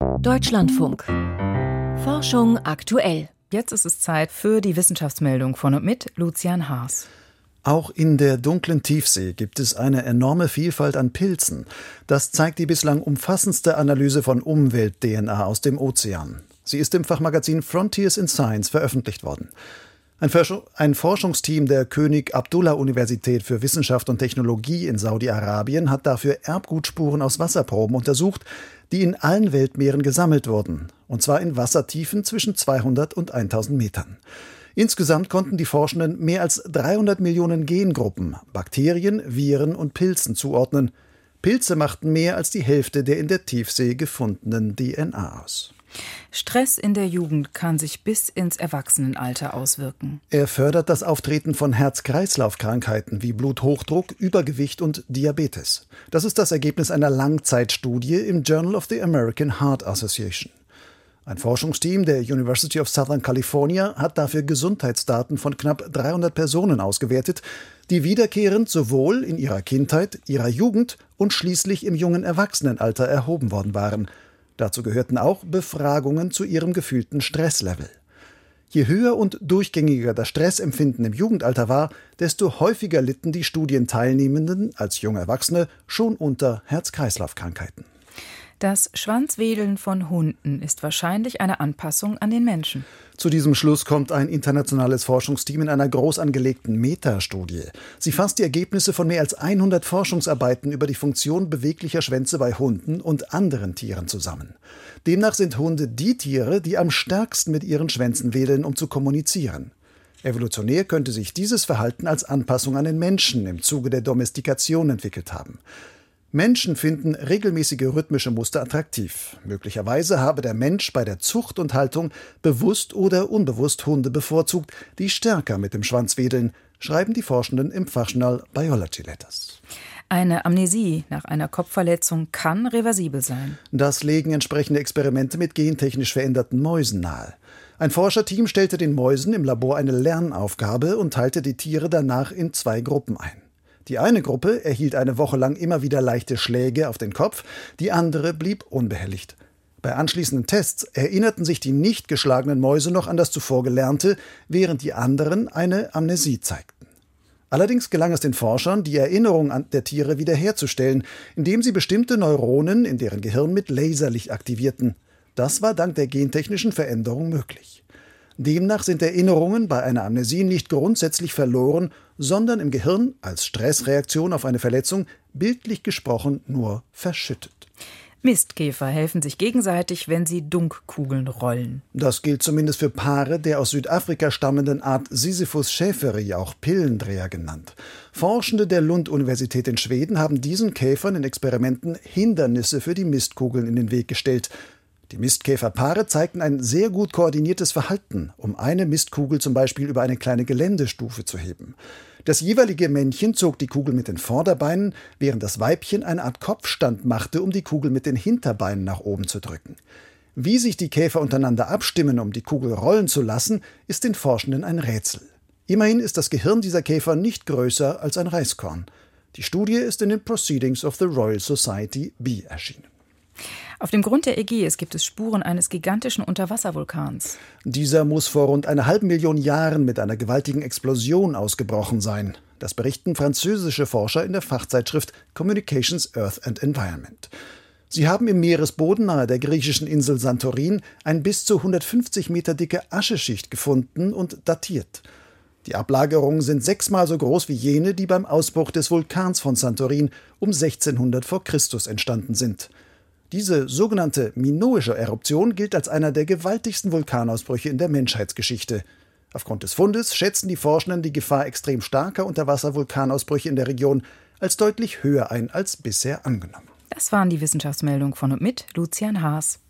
Deutschlandfunk. Forschung aktuell. Jetzt ist es Zeit für die Wissenschaftsmeldung von und mit Lucian Haas. Auch in der dunklen Tiefsee gibt es eine enorme Vielfalt an Pilzen. Das zeigt die bislang umfassendste Analyse von Umwelt-DNA aus dem Ozean. Sie ist im Fachmagazin Frontiers in Science veröffentlicht worden. Ein, Forschungsteam der König Abdullah Universität für Wissenschaft und Technologie in Saudi-Arabien hat dafür Erbgutspuren aus Wasserproben untersucht, die in allen Weltmeeren gesammelt wurden, und zwar in Wassertiefen zwischen 200 und 1000 Metern. Insgesamt konnten die Forschenden mehr als 300 Millionen Gengruppen, Bakterien, Viren und Pilzen zuordnen. Pilze machten mehr als die Hälfte der in der Tiefsee gefundenen DNA aus. Stress in der Jugend kann sich bis ins Erwachsenenalter auswirken. Er fördert das Auftreten von Herz-Kreislauf-Krankheiten wie Bluthochdruck, Übergewicht und Diabetes. Das ist das Ergebnis einer Langzeitstudie im Journal of the American Heart Association. Ein Forschungsteam der University of Southern California hat dafür Gesundheitsdaten von knapp 300 Personen ausgewertet, die wiederkehrend sowohl in ihrer Kindheit, ihrer Jugend und schließlich im jungen Erwachsenenalter erhoben worden waren – Dazu gehörten auch Befragungen zu ihrem gefühlten Stresslevel. Je höher und durchgängiger das Stressempfinden im Jugendalter war, desto häufiger litten die Studienteilnehmenden als junge Erwachsene schon unter Herz-Kreislauf-Krankheiten. Das Schwanzwedeln von Hunden ist wahrscheinlich eine Anpassung an den Menschen. Zu diesem Schluss kommt ein internationales Forschungsteam in einer groß angelegten Metastudie. Sie fasst die Ergebnisse von mehr als 100 Forschungsarbeiten über die Funktion beweglicher Schwänze bei Hunden und anderen Tieren zusammen. Demnach sind Hunde die Tiere, die am stärksten mit ihren Schwänzen wedeln, um zu kommunizieren. Evolutionär könnte sich dieses Verhalten als Anpassung an den Menschen im Zuge der Domestikation entwickelt haben. Menschen finden regelmäßige rhythmische Muster attraktiv. Möglicherweise habe der Mensch bei der Zucht und Haltung bewusst oder unbewusst Hunde bevorzugt, die stärker mit dem Schwanz wedeln, schreiben die Forschenden im Fachjournal Biology Letters. Eine Amnesie nach einer Kopfverletzung kann reversibel sein. Das legen entsprechende Experimente mit gentechnisch veränderten Mäusen nahe. Ein Forscherteam stellte den Mäusen im Labor eine Lernaufgabe und teilte die Tiere danach in zwei Gruppen ein. Die eine Gruppe erhielt eine Woche lang immer wieder leichte Schläge auf den Kopf, die andere blieb unbehelligt. Bei anschließenden Tests erinnerten sich die nicht geschlagenen Mäuse noch an das zuvor Gelernte, während die anderen eine Amnesie zeigten. Allerdings gelang es den Forschern, die Erinnerung der Tiere wiederherzustellen, indem sie bestimmte Neuronen in deren Gehirn mit Laserlicht aktivierten. Das war dank der gentechnischen Veränderung möglich. Demnach sind Erinnerungen bei einer Amnesie nicht grundsätzlich verloren, sondern im Gehirn als Stressreaktion auf eine Verletzung bildlich gesprochen nur verschüttet. Mistkäfer helfen sich gegenseitig, wenn sie Dunkkugeln rollen. Das gilt zumindest für Paare der aus Südafrika stammenden Art Sisyphus schäferi, auch Pillendreher genannt. Forschende der Lund-Universität in Schweden haben diesen Käfern in Experimenten Hindernisse für die Mistkugeln in den Weg gestellt. Die Mistkäferpaare zeigten ein sehr gut koordiniertes Verhalten, um eine Mistkugel zum Beispiel über eine kleine Geländestufe zu heben. Das jeweilige Männchen zog die Kugel mit den Vorderbeinen, während das Weibchen eine Art Kopfstand machte, um die Kugel mit den Hinterbeinen nach oben zu drücken. Wie sich die Käfer untereinander abstimmen, um die Kugel rollen zu lassen, ist den Forschenden ein Rätsel. Immerhin ist das Gehirn dieser Käfer nicht größer als ein Reiskorn. Die Studie ist in den Proceedings of the Royal Society B erschienen. Auf dem Grund der Ägäis gibt es Spuren eines gigantischen Unterwasservulkans. Dieser muss vor rund einer halben Million Jahren mit einer gewaltigen Explosion ausgebrochen sein. Das berichten französische Forscher in der Fachzeitschrift Communications Earth and Environment. Sie haben im Meeresboden nahe der griechischen Insel Santorin ein bis zu 150 Meter dicke Ascheschicht gefunden und datiert. Die Ablagerungen sind sechsmal so groß wie jene, die beim Ausbruch des Vulkans von Santorin um 1600 vor Christus entstanden sind. Diese sogenannte minoische Eruption gilt als einer der gewaltigsten Vulkanausbrüche in der Menschheitsgeschichte. Aufgrund des Fundes schätzen die Forschenden die Gefahr extrem starker Unterwasservulkanausbrüche in der Region als deutlich höher ein als bisher angenommen. Das waren die Wissenschaftsmeldungen von und mit Lucian Haas.